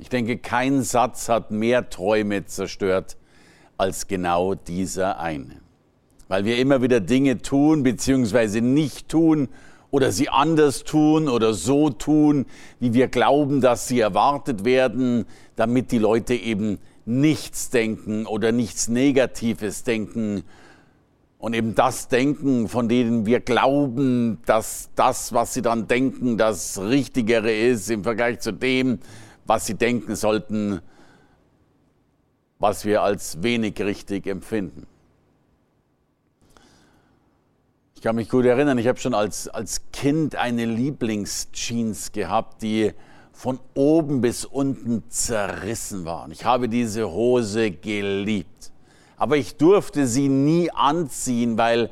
Ich denke, kein Satz hat mehr Träume zerstört als genau dieser eine. Weil wir immer wieder Dinge tun bzw. nicht tun oder sie anders tun oder so tun, wie wir glauben, dass sie erwartet werden, damit die Leute eben nichts denken oder nichts Negatives denken und eben das denken, von denen wir glauben, dass das, was sie dann denken, das Richtigere ist im Vergleich zu dem, was sie denken sollten, was wir als wenig richtig empfinden. Ich kann mich gut erinnern, ich habe schon als, als Kind eine Lieblingsjeans gehabt, die von oben bis unten zerrissen waren. Ich habe diese Hose geliebt. Aber ich durfte sie nie anziehen, weil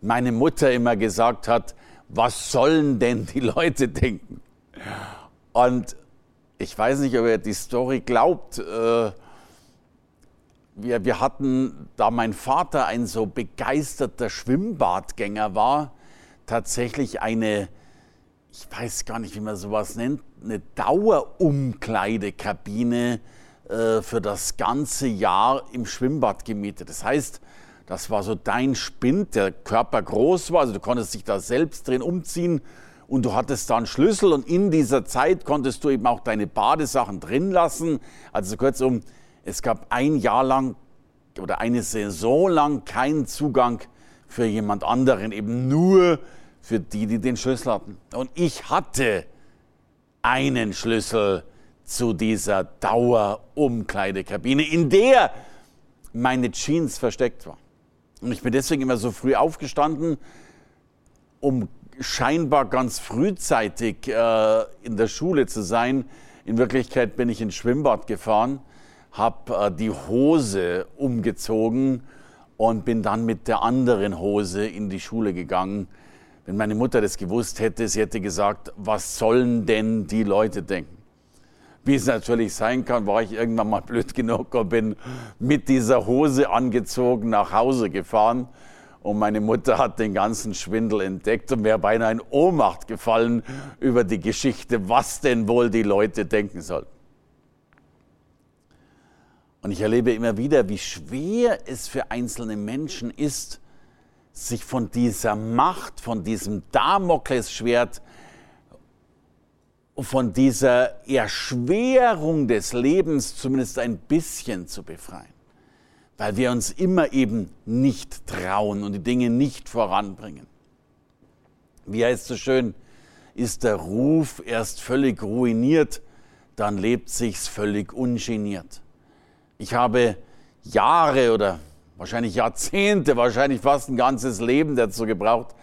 meine Mutter immer gesagt hat, was sollen denn die Leute denken? Und ich weiß nicht, ob ihr die Story glaubt. Äh, wir, wir hatten, da mein Vater ein so begeisterter Schwimmbadgänger war, tatsächlich eine, ich weiß gar nicht, wie man sowas nennt, eine Dauerumkleidekabine äh, für das ganze Jahr im Schwimmbad gemietet. Das heißt, das war so dein Spind, der Körper groß war, also du konntest dich da selbst drin umziehen und du hattest da einen Schlüssel und in dieser Zeit konntest du eben auch deine Badesachen drin lassen. Also kurzum, es gab ein Jahr lang oder eine Saison lang keinen Zugang für jemand anderen, eben nur für die, die den Schlüssel hatten. Und ich hatte einen Schlüssel zu dieser Dauerumkleidekabine, in der meine Jeans versteckt war. Und ich bin deswegen immer so früh aufgestanden, um scheinbar ganz frühzeitig äh, in der Schule zu sein. In Wirklichkeit bin ich ins Schwimmbad gefahren, habe äh, die Hose umgezogen und bin dann mit der anderen Hose in die Schule gegangen. Wenn meine Mutter das gewusst hätte, sie hätte gesagt, was sollen denn die Leute denken? Wie es natürlich sein kann, war ich irgendwann mal blöd genug und bin mit dieser Hose angezogen nach Hause gefahren und meine Mutter hat den ganzen Schwindel entdeckt und wäre beinahe in Ohnmacht gefallen über die Geschichte, was denn wohl die Leute denken sollten. Und ich erlebe immer wieder, wie schwer es für einzelne Menschen ist, sich von dieser Macht, von diesem Damoklesschwert, von dieser Erschwerung des Lebens zumindest ein bisschen zu befreien weil wir uns immer eben nicht trauen und die Dinge nicht voranbringen. Wie heißt es so schön, ist der Ruf erst völlig ruiniert, dann lebt sich's völlig ungeniert. Ich habe Jahre oder wahrscheinlich Jahrzehnte, wahrscheinlich fast ein ganzes Leben dazu gebraucht,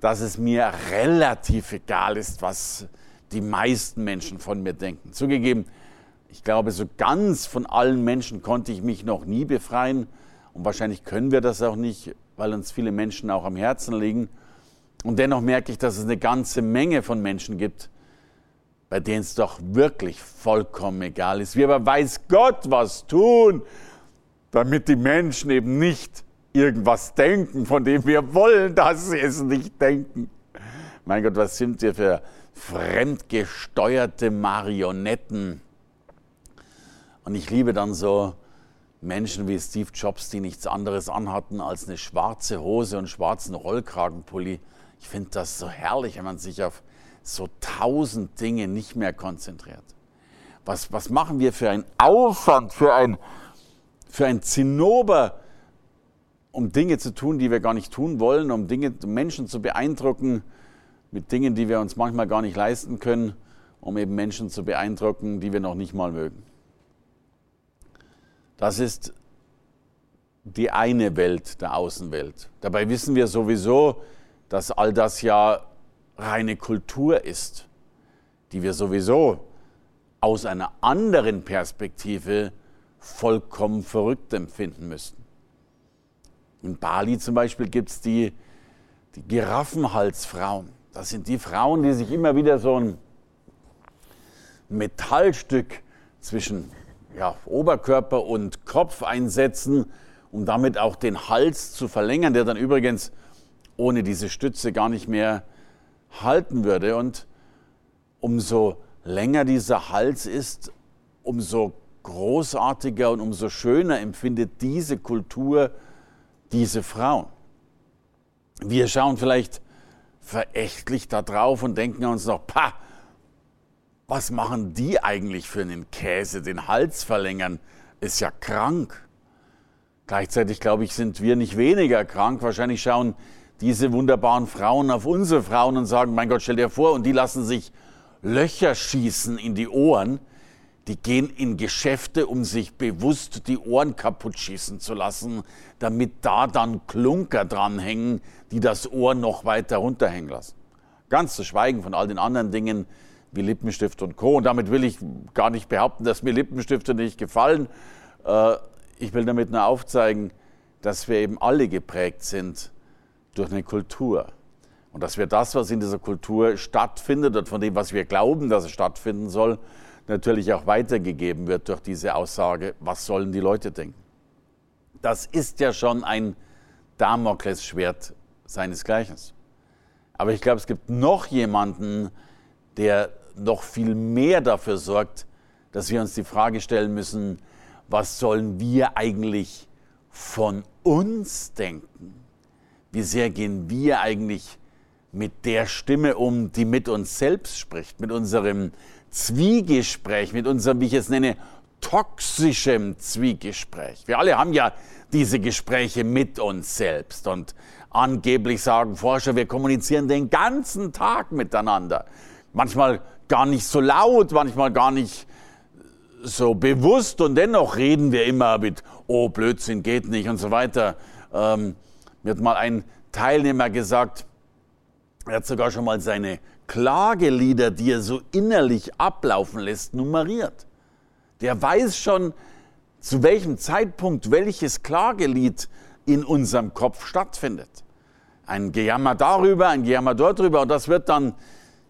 dass es mir relativ egal ist, was die meisten Menschen von mir denken. Zugegeben, ich glaube, so ganz von allen Menschen konnte ich mich noch nie befreien. Und wahrscheinlich können wir das auch nicht, weil uns viele Menschen auch am Herzen liegen. Und dennoch merke ich, dass es eine ganze Menge von Menschen gibt, bei denen es doch wirklich vollkommen egal ist. Wir aber weiß Gott was tun, damit die Menschen eben nicht irgendwas denken, von dem wir wollen, dass sie es nicht denken. Mein Gott, was sind wir für fremdgesteuerte Marionetten? Und ich liebe dann so Menschen wie Steve Jobs, die nichts anderes anhatten als eine schwarze Hose und schwarzen Rollkragenpulli. Ich finde das so herrlich, wenn man sich auf so tausend Dinge nicht mehr konzentriert. Was, was machen wir für einen Aufwand, für ein, für ein Zinnober, um Dinge zu tun, die wir gar nicht tun wollen, um Dinge, um Menschen zu beeindrucken mit Dingen, die wir uns manchmal gar nicht leisten können, um eben Menschen zu beeindrucken, die wir noch nicht mal mögen. Das ist die eine Welt der Außenwelt. Dabei wissen wir sowieso, dass all das ja reine Kultur ist, die wir sowieso aus einer anderen Perspektive vollkommen verrückt empfinden müssten. In Bali zum Beispiel gibt es die, die Giraffenhalsfrauen. Das sind die Frauen, die sich immer wieder so ein Metallstück zwischen ja, Oberkörper und Kopf einsetzen, um damit auch den Hals zu verlängern, der dann übrigens ohne diese Stütze gar nicht mehr halten würde. Und umso länger dieser Hals ist, umso großartiger und umso schöner empfindet diese Kultur diese Frauen. Wir schauen vielleicht verächtlich da drauf und denken uns noch, pah, was machen die eigentlich für einen Käse, den Hals verlängern, ist ja krank. Gleichzeitig glaube ich, sind wir nicht weniger krank. Wahrscheinlich schauen diese wunderbaren Frauen auf unsere Frauen und sagen, mein Gott, stell dir vor, und die lassen sich Löcher schießen in die Ohren. Die gehen in Geschäfte, um sich bewusst die Ohren kaputt schießen zu lassen, damit da dann Klunker dranhängen, die das Ohr noch weiter runterhängen lassen. Ganz zu schweigen von all den anderen Dingen, wie Lippenstift und Co. Und damit will ich gar nicht behaupten, dass mir Lippenstifte nicht gefallen. Äh, ich will damit nur aufzeigen, dass wir eben alle geprägt sind durch eine Kultur. Und dass wir das, was in dieser Kultur stattfindet und von dem, was wir glauben, dass es stattfinden soll, natürlich auch weitergegeben wird durch diese Aussage, was sollen die Leute denken. Das ist ja schon ein Damoklesschwert seinesgleichen. Aber ich glaube, es gibt noch jemanden, der noch viel mehr dafür sorgt, dass wir uns die Frage stellen müssen, was sollen wir eigentlich von uns denken? Wie sehr gehen wir eigentlich mit der Stimme um, die mit uns selbst spricht, mit unserem Zwiegespräch, mit unserem, wie ich es nenne, toxischem Zwiegespräch. Wir alle haben ja diese Gespräche mit uns selbst und angeblich sagen Forscher, wir kommunizieren den ganzen Tag miteinander. Manchmal gar nicht so laut, manchmal gar nicht so bewusst und dennoch reden wir immer mit, oh Blödsinn geht nicht und so weiter. Ähm, mir hat mal ein Teilnehmer gesagt, er hat sogar schon mal seine Klagelieder, die er so innerlich ablaufen lässt, nummeriert. Der weiß schon, zu welchem Zeitpunkt welches Klagelied in unserem Kopf stattfindet. Ein Gejammer darüber, ein Gejammer dort drüber und das wird dann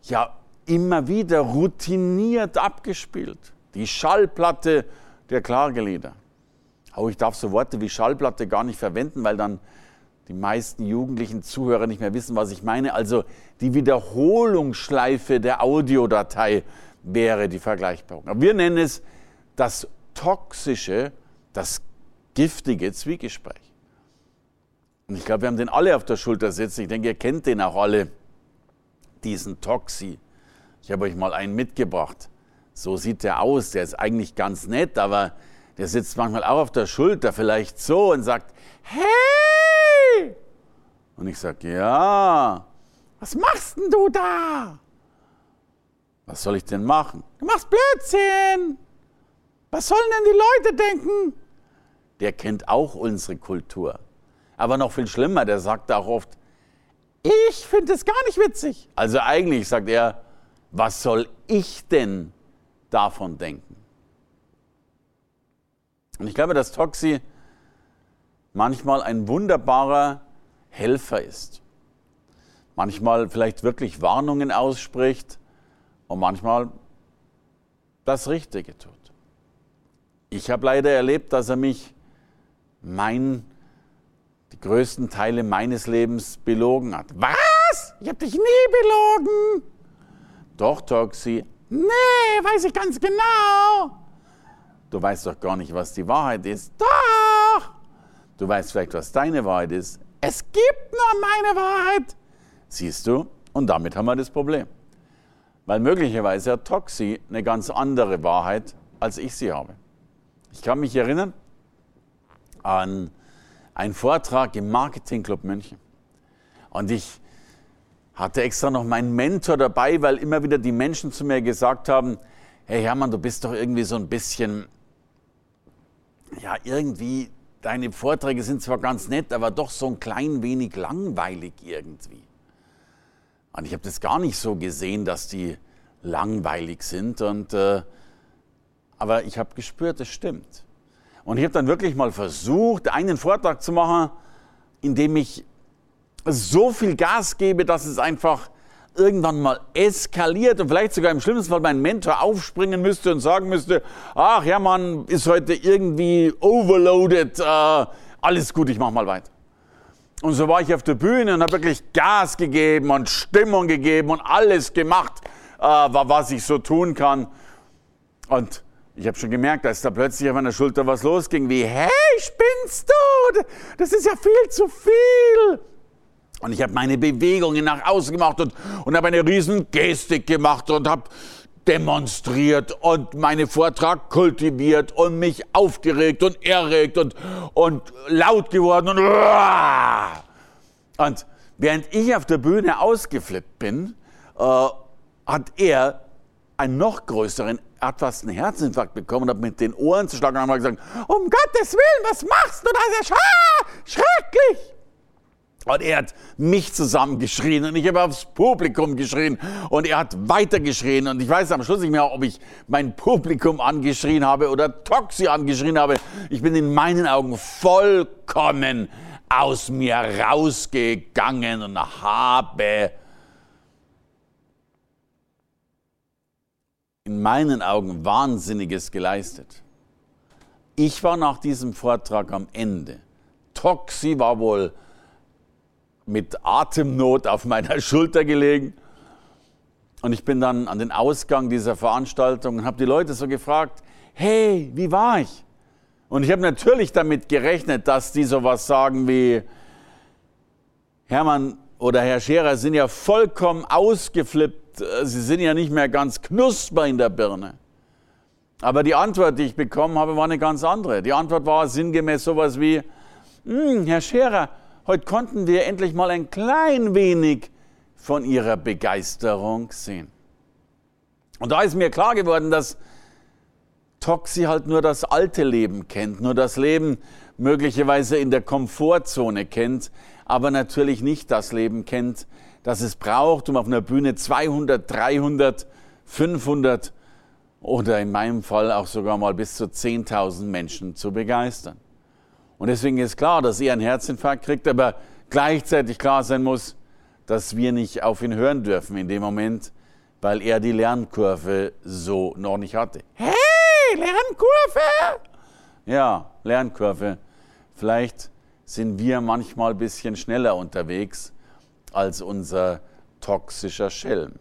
ja immer wieder routiniert abgespielt. Die Schallplatte der Klagelieder. Aber ich darf so Worte wie Schallplatte gar nicht verwenden, weil dann die meisten jugendlichen Zuhörer nicht mehr wissen, was ich meine. Also die Wiederholungsschleife der Audiodatei wäre die Vergleichbarung. Aber wir nennen es das toxische, das giftige Zwiegespräch. Und ich glaube, wir haben den alle auf der Schulter sitzen. Ich denke, ihr kennt den auch alle, diesen Toxi. Ich habe euch mal einen mitgebracht. So sieht der aus. Der ist eigentlich ganz nett, aber der sitzt manchmal auch auf der Schulter, vielleicht so und sagt, hey! Und ich sage, ja, was machst denn du da? Was soll ich denn machen? Du machst Blödsinn! Was sollen denn die Leute denken? Der kennt auch unsere Kultur. Aber noch viel schlimmer, der sagt auch oft, ich finde es gar nicht witzig. Also eigentlich sagt er, was soll ich denn davon denken? Und ich glaube, dass Toxi manchmal ein wunderbarer Helfer ist. Manchmal vielleicht wirklich Warnungen ausspricht und manchmal das Richtige tut. Ich habe leider erlebt, dass er mich mein, die größten Teile meines Lebens belogen hat. Was? Ich habe dich nie belogen. Doch, Toxi. Nee, weiß ich ganz genau. Du weißt doch gar nicht, was die Wahrheit ist. Doch. Du weißt vielleicht, was deine Wahrheit ist. Es gibt nur meine Wahrheit. Siehst du? Und damit haben wir das Problem. Weil möglicherweise hat Toxi eine ganz andere Wahrheit, als ich sie habe. Ich kann mich erinnern an einen Vortrag im Marketing Club München. Und ich hatte extra noch meinen Mentor dabei, weil immer wieder die Menschen zu mir gesagt haben, hey Hermann, du bist doch irgendwie so ein bisschen, ja, irgendwie, deine Vorträge sind zwar ganz nett, aber doch so ein klein wenig langweilig irgendwie. Und ich habe das gar nicht so gesehen, dass die langweilig sind. Und äh, Aber ich habe gespürt, es stimmt. Und ich habe dann wirklich mal versucht, einen Vortrag zu machen, in dem ich so viel Gas gebe, dass es einfach irgendwann mal eskaliert und vielleicht sogar im schlimmsten Fall mein Mentor aufspringen müsste und sagen müsste, ach ja, man ist heute irgendwie overloaded, äh, alles gut, ich mach mal weiter. Und so war ich auf der Bühne und habe wirklich Gas gegeben und Stimmung gegeben und alles gemacht, äh, was ich so tun kann. Und ich habe schon gemerkt, als da plötzlich auf meiner Schulter was losging, wie, hey, spinnst du? Das ist ja viel zu viel. Und ich habe meine Bewegungen nach außen gemacht und, und habe eine riesen Gestik gemacht und habe demonstriert und meinen Vortrag kultiviert und mich aufgeregt und erregt und, und laut geworden und, und während ich auf der Bühne ausgeflippt bin, äh, hat er einen noch größeren, etwas einen Herzinfarkt bekommen und hat mit den Ohren zu schlagen und hat gesagt, um Gottes Willen, was machst du? Das ist schrecklich. Und er hat mich zusammengeschrien und ich habe aufs Publikum geschrien und er hat weitergeschrien und ich weiß am Schluss nicht mehr, ob ich mein Publikum angeschrien habe oder Toxi angeschrien habe. Ich bin in meinen Augen vollkommen aus mir rausgegangen und habe in meinen Augen Wahnsinniges geleistet. Ich war nach diesem Vortrag am Ende. Toxi war wohl mit Atemnot auf meiner Schulter gelegen. Und ich bin dann an den Ausgang dieser Veranstaltung und habe die Leute so gefragt, hey, wie war ich? Und ich habe natürlich damit gerechnet, dass die sowas sagen wie, Hermann oder Herr Scherer sind ja vollkommen ausgeflippt, sie sind ja nicht mehr ganz knusper in der Birne. Aber die Antwort, die ich bekommen habe, war eine ganz andere. Die Antwort war sinngemäß sowas wie, hm, Herr Scherer, Heute konnten wir endlich mal ein klein wenig von ihrer Begeisterung sehen. Und da ist mir klar geworden, dass Toxi halt nur das alte Leben kennt, nur das Leben möglicherweise in der Komfortzone kennt, aber natürlich nicht das Leben kennt, das es braucht, um auf einer Bühne 200, 300, 500 oder in meinem Fall auch sogar mal bis zu 10.000 Menschen zu begeistern. Und deswegen ist klar, dass er einen Herzinfarkt kriegt, aber gleichzeitig klar sein muss, dass wir nicht auf ihn hören dürfen in dem Moment, weil er die Lernkurve so noch nicht hatte. Hey, Lernkurve! Ja, Lernkurve. Vielleicht sind wir manchmal ein bisschen schneller unterwegs als unser toxischer Schelm.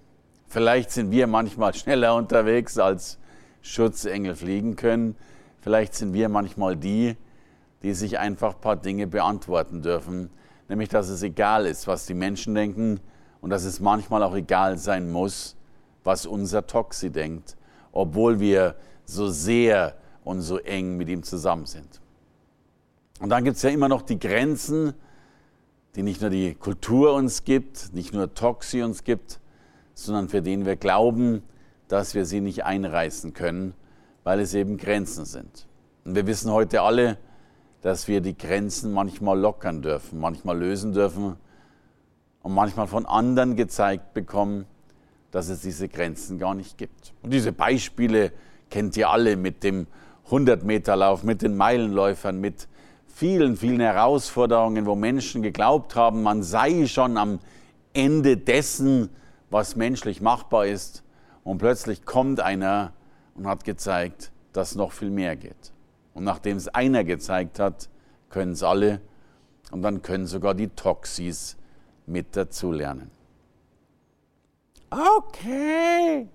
Vielleicht sind wir manchmal schneller unterwegs als Schutzengel fliegen können. Vielleicht sind wir manchmal die, die sich einfach ein paar Dinge beantworten dürfen, nämlich dass es egal ist, was die Menschen denken und dass es manchmal auch egal sein muss, was unser Toxi denkt, obwohl wir so sehr und so eng mit ihm zusammen sind. Und dann gibt es ja immer noch die Grenzen, die nicht nur die Kultur uns gibt, nicht nur Toxi uns gibt, sondern für den wir glauben, dass wir sie nicht einreißen können, weil es eben Grenzen sind. Und wir wissen heute alle, dass wir die Grenzen manchmal lockern dürfen, manchmal lösen dürfen und manchmal von anderen gezeigt bekommen, dass es diese Grenzen gar nicht gibt. Und diese Beispiele kennt ihr alle mit dem 100-Meter-Lauf, mit den Meilenläufern, mit vielen, vielen Herausforderungen, wo Menschen geglaubt haben, man sei schon am Ende dessen, was menschlich machbar ist. Und plötzlich kommt einer und hat gezeigt, dass noch viel mehr geht. Und nachdem es einer gezeigt hat, können es alle und dann können sogar die Toxis mit dazulernen. Okay.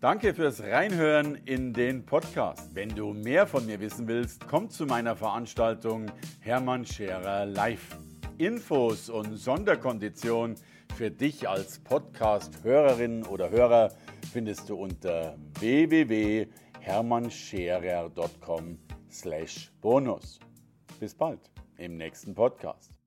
Danke fürs Reinhören in den Podcast. Wenn du mehr von mir wissen willst, komm zu meiner Veranstaltung Hermann Scherer Live. Infos und Sonderkonditionen für dich als Podcast-Hörerin oder Hörer findest du unter www.hermannscherer.com/bonus. Bis bald im nächsten Podcast.